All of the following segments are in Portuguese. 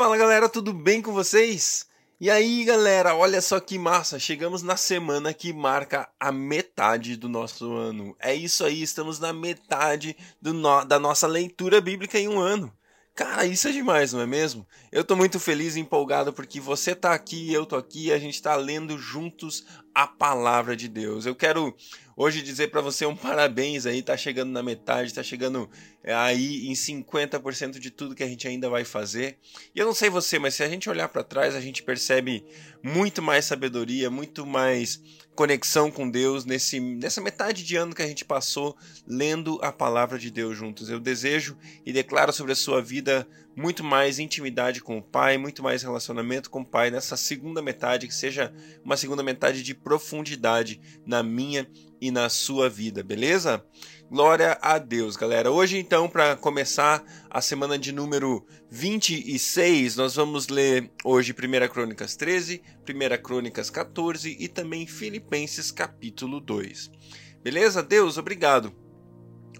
Fala galera, tudo bem com vocês? E aí galera, olha só que massa, chegamos na semana que marca a metade do nosso ano. É isso aí, estamos na metade no... da nossa leitura bíblica em um ano. Cara, isso é demais, não é mesmo? Eu tô muito feliz e empolgado porque você tá aqui, eu tô aqui, a gente tá lendo juntos a palavra de Deus. Eu quero hoje dizer para você um parabéns aí, tá chegando na metade, tá chegando é, aí em 50% de tudo que a gente ainda vai fazer. E eu não sei você, mas se a gente olhar para trás, a gente percebe muito mais sabedoria, muito mais conexão com Deus nesse, nessa metade de ano que a gente passou lendo a palavra de Deus juntos. Eu desejo e declaro sobre a sua vida muito mais intimidade com o Pai, muito mais relacionamento com o Pai nessa segunda metade, que seja uma segunda metade de profundidade na minha e na sua vida, beleza? Glória a Deus, galera. Hoje, então, para começar a semana de número 26, nós vamos ler hoje 1 Crônicas 13, 1 Crônicas 14 e também Filipenses capítulo 2. Beleza? Deus, obrigado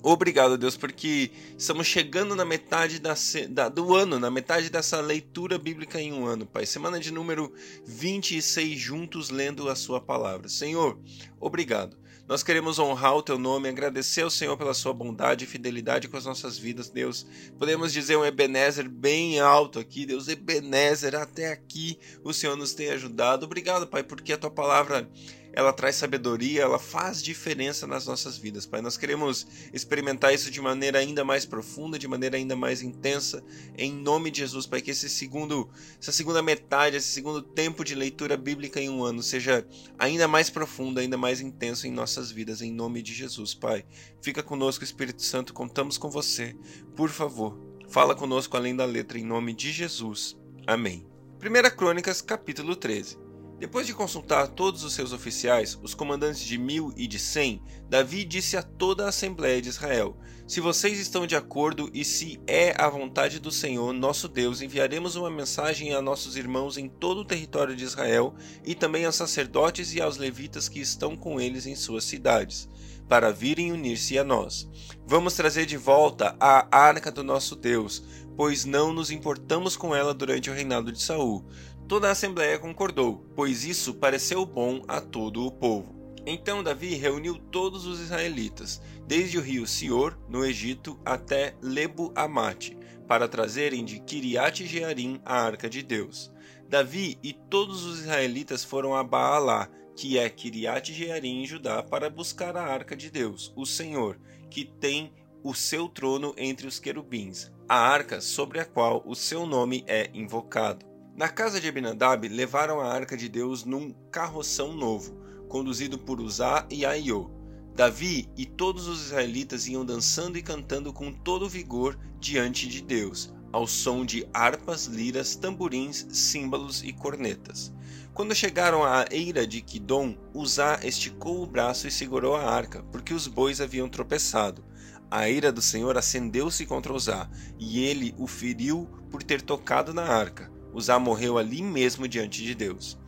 Obrigado, Deus, porque estamos chegando na metade da, da, do ano, na metade dessa leitura bíblica em um ano, Pai. Semana de número 26, juntos lendo a Sua palavra. Senhor, obrigado. Nós queremos honrar o Teu nome, agradecer ao Senhor pela Sua bondade e fidelidade com as nossas vidas, Deus. Podemos dizer um Ebenezer bem alto aqui, Deus. Ebenezer, até aqui o Senhor nos tem ajudado. Obrigado, Pai, porque a Tua palavra ela traz sabedoria, ela faz diferença nas nossas vidas, Pai. Nós queremos experimentar isso de maneira ainda mais profunda, de maneira ainda mais intensa, em nome de Jesus, Pai. Que esse segundo, essa segunda metade, esse segundo tempo de leitura bíblica em um ano seja ainda mais profundo, ainda mais intenso em nossas vidas, em nome de Jesus, Pai. Fica conosco, Espírito Santo, contamos com você. Por favor, fala conosco além da letra, em nome de Jesus. Amém. 1 Crônicas, capítulo 13. Depois de consultar todos os seus oficiais, os comandantes de mil e de cem, Davi disse a toda a Assembleia de Israel: Se vocês estão de acordo e se é a vontade do Senhor, nosso Deus, enviaremos uma mensagem a nossos irmãos em todo o território de Israel e também aos sacerdotes e aos levitas que estão com eles em suas cidades, para virem unir-se a nós. Vamos trazer de volta a arca do nosso Deus, pois não nos importamos com ela durante o reinado de Saul. Toda a assembleia concordou, pois isso pareceu bom a todo o povo. Então Davi reuniu todos os israelitas, desde o rio Sior, no Egito, até Lebo Amate, para trazerem de Kiriat Jearim a arca de Deus. Davi e todos os israelitas foram a Baalá, que é Kiriat Jearim em Judá, para buscar a arca de Deus, o Senhor, que tem o seu trono entre os querubins, a arca sobre a qual o seu nome é invocado. Na casa de Abinadab levaram a arca de Deus num carroção novo, conduzido por Uzá e Aiô. Davi e todos os israelitas iam dançando e cantando com todo vigor diante de Deus, ao som de harpas, liras, tamborins, símbolos e cornetas. Quando chegaram à eira de Quidom, Uzá esticou o braço e segurou a arca, porque os bois haviam tropeçado. A ira do Senhor acendeu-se contra Uzá, e ele o feriu por ter tocado na arca. Uzá morreu ali mesmo diante de Deus.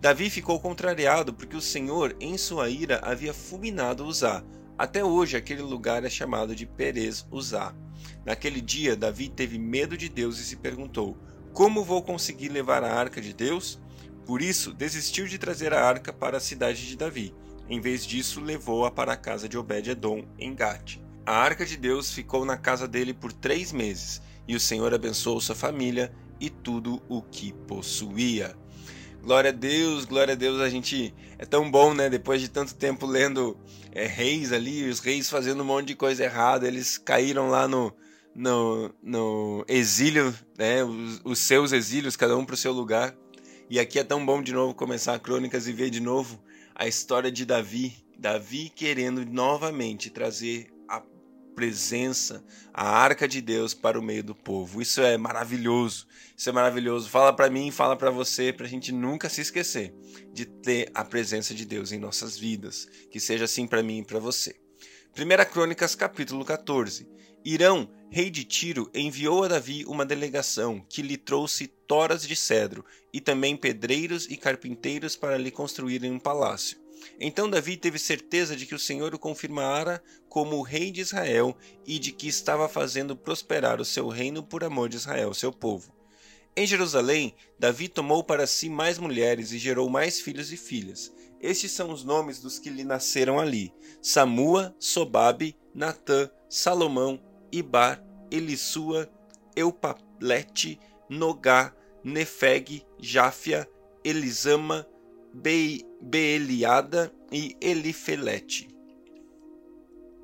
Davi ficou contrariado porque o Senhor, em sua ira, havia fulminado Uzá. Até hoje aquele lugar é chamado de Perez Uzá. Naquele dia, Davi teve medo de Deus e se perguntou: Como vou conseguir levar a arca de Deus? Por isso, desistiu de trazer a arca para a cidade de Davi. Em vez disso, levou-a para a casa de Obed-Edom, em Gate. A arca de Deus ficou na casa dele por três meses, e o Senhor abençoou sua família e tudo o que possuía. Glória a Deus, glória a Deus, a gente é tão bom, né? Depois de tanto tempo lendo é, reis ali, os reis fazendo um monte de coisa errada, eles caíram lá no, no, no exílio, né? Os, os seus exílios, cada um para o seu lugar. E aqui é tão bom de novo começar a Crônicas e ver de novo a história de Davi. Davi querendo novamente trazer presença, a arca de Deus para o meio do povo. Isso é maravilhoso. Isso é maravilhoso. Fala para mim, fala para você, para a gente nunca se esquecer de ter a presença de Deus em nossas vidas. Que seja assim para mim e para você. 1 Crônicas, capítulo 14. Irão, rei de Tiro, enviou a Davi uma delegação que lhe trouxe toras de cedro e também pedreiros e carpinteiros para lhe construírem um palácio. Então Davi teve certeza de que o Senhor o confirmara como o rei de Israel e de que estava fazendo prosperar o seu reino por amor de Israel, seu povo. Em Jerusalém, Davi tomou para si mais mulheres e gerou mais filhos e filhas. Estes são os nomes dos que lhe nasceram ali: Samua, Sobabe, Natã, Salomão, Ibar, Elisua, Eupalete, Nogá, Nefeg, Jáfia, Elisama, Be Beeliada e Elifelete.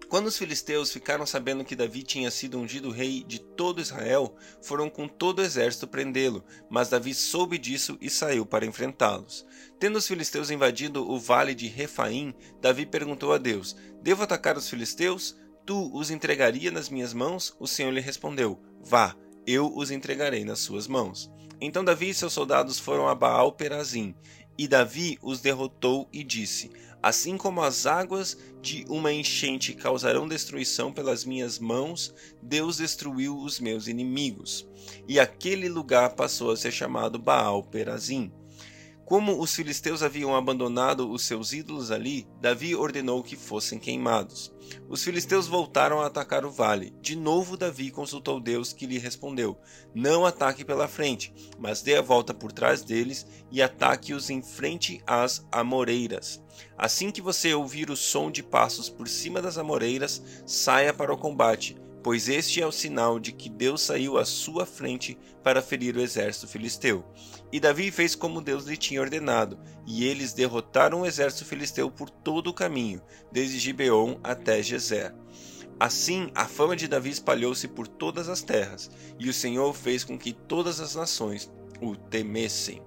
Quando os filisteus ficaram sabendo que Davi tinha sido ungido rei de todo Israel, foram com todo o exército prendê-lo, mas Davi soube disso e saiu para enfrentá-los. Tendo os filisteus invadido o vale de Refaim, Davi perguntou a Deus: Devo atacar os filisteus? Tu os entregaria nas minhas mãos? O Senhor lhe respondeu: Vá, eu os entregarei nas suas mãos. Então Davi e seus soldados foram a Baal Perazim, e Davi os derrotou e disse: Assim como as águas de uma enchente causarão destruição pelas minhas mãos, Deus destruiu os meus inimigos. E aquele lugar passou a ser chamado Baal Perazim. Como os filisteus haviam abandonado os seus ídolos ali, Davi ordenou que fossem queimados. Os filisteus voltaram a atacar o vale. De novo, Davi consultou Deus, que lhe respondeu: Não ataque pela frente, mas dê a volta por trás deles e ataque-os em frente às amoreiras. Assim que você ouvir o som de passos por cima das amoreiras, saia para o combate pois este é o sinal de que Deus saiu à sua frente para ferir o exército filisteu. E Davi fez como Deus lhe tinha ordenado, e eles derrotaram o exército filisteu por todo o caminho, desde Gibeon até Gezer. Assim, a fama de Davi espalhou-se por todas as terras, e o Senhor fez com que todas as nações o temessem.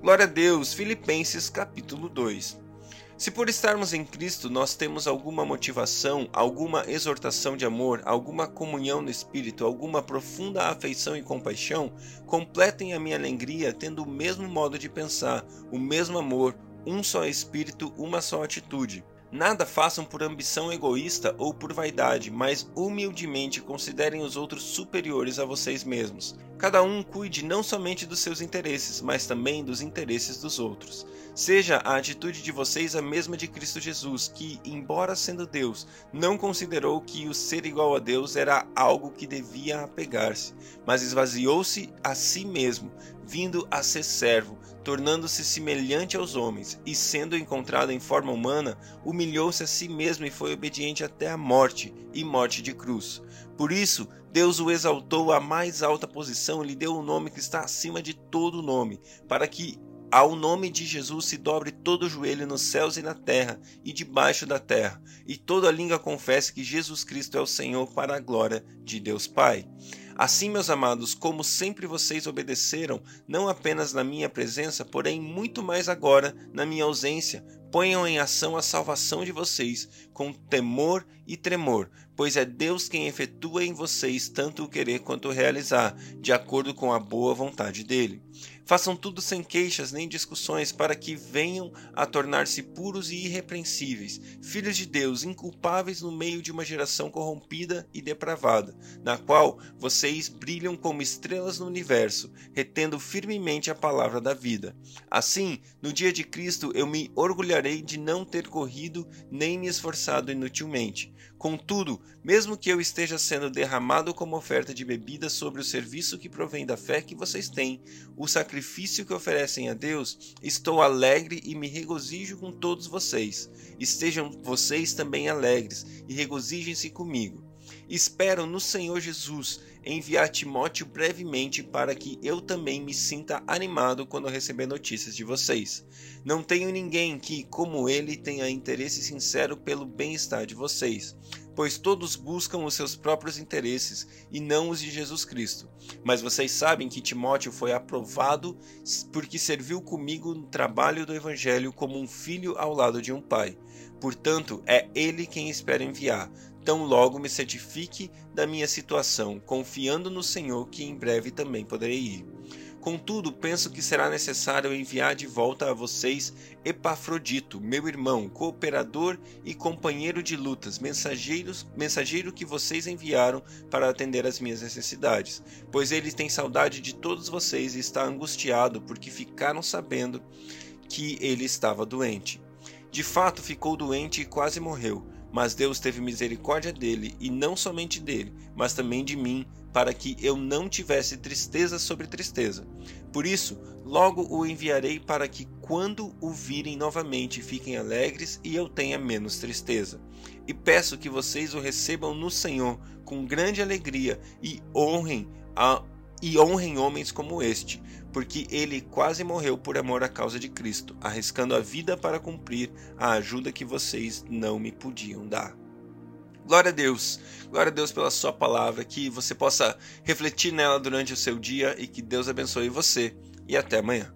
Glória a Deus, Filipenses capítulo 2. Se por estarmos em Cristo nós temos alguma motivação, alguma exortação de amor, alguma comunhão no Espírito, alguma profunda afeição e compaixão, completem a minha alegria tendo o mesmo modo de pensar, o mesmo amor, um só Espírito, uma só atitude. Nada façam por ambição egoísta ou por vaidade, mas humildemente considerem os outros superiores a vocês mesmos. Cada um cuide não somente dos seus interesses, mas também dos interesses dos outros. Seja a atitude de vocês a mesma de Cristo Jesus, que, embora sendo Deus, não considerou que o ser igual a Deus era algo que devia apegar-se, mas esvaziou-se a si mesmo, vindo a ser servo, tornando-se semelhante aos homens, e sendo encontrado em forma humana, humilhou-se a si mesmo e foi obediente até a morte e morte de cruz. Por isso, Deus o exaltou à mais alta posição e lhe deu o um nome que está acima de todo nome, para que ao nome de Jesus se dobre todo o joelho nos céus e na terra e debaixo da terra, e toda língua confesse que Jesus Cristo é o Senhor para a glória de Deus Pai. Assim, meus amados, como sempre vocês obedeceram, não apenas na minha presença, porém muito mais agora na minha ausência, ponham em ação a salvação de vocês com temor e tremor, pois é Deus quem efetua em vocês tanto o querer quanto o realizar, de acordo com a boa vontade dele. Façam tudo sem queixas nem discussões, para que venham a tornar-se puros e irrepreensíveis, filhos de Deus, inculpáveis no meio de uma geração corrompida e depravada, na qual vocês brilham como estrelas no universo, retendo firmemente a palavra da vida. Assim, no dia de Cristo, eu me orgulharei de não ter corrido nem me esforçado inutilmente. Contudo, mesmo que eu esteja sendo derramado como oferta de bebida sobre o serviço que provém da fé que vocês têm, o sacrifício que oferecem a Deus, estou alegre e me regozijo com todos vocês. Estejam vocês também alegres e regozijem-se comigo. Espero no Senhor Jesus enviar Timóteo brevemente para que eu também me sinta animado quando receber notícias de vocês. Não tenho ninguém que, como ele, tenha interesse sincero pelo bem-estar de vocês, pois todos buscam os seus próprios interesses e não os de Jesus Cristo. Mas vocês sabem que Timóteo foi aprovado porque serviu comigo no trabalho do Evangelho como um filho ao lado de um pai. Portanto, é ele quem espero enviar Tão logo me certifique da minha situação, confiando no Senhor que em breve também poderei ir. Contudo, penso que será necessário enviar de volta a vocês Epafrodito, meu irmão, cooperador e companheiro de lutas, mensageiros, mensageiro que vocês enviaram para atender às minhas necessidades, pois ele tem saudade de todos vocês e está angustiado porque ficaram sabendo que ele estava doente. De fato, ficou doente e quase morreu mas Deus teve misericórdia dele, e não somente dele, mas também de mim, para que eu não tivesse tristeza sobre tristeza. Por isso, logo o enviarei para que, quando o virem novamente, fiquem alegres e eu tenha menos tristeza. E peço que vocês o recebam no Senhor com grande alegria e honrem a e honrem homens como este, porque ele quase morreu por amor à causa de Cristo, arriscando a vida para cumprir a ajuda que vocês não me podiam dar. Glória a Deus, glória a Deus pela Sua palavra, que você possa refletir nela durante o seu dia e que Deus abençoe você. E até amanhã.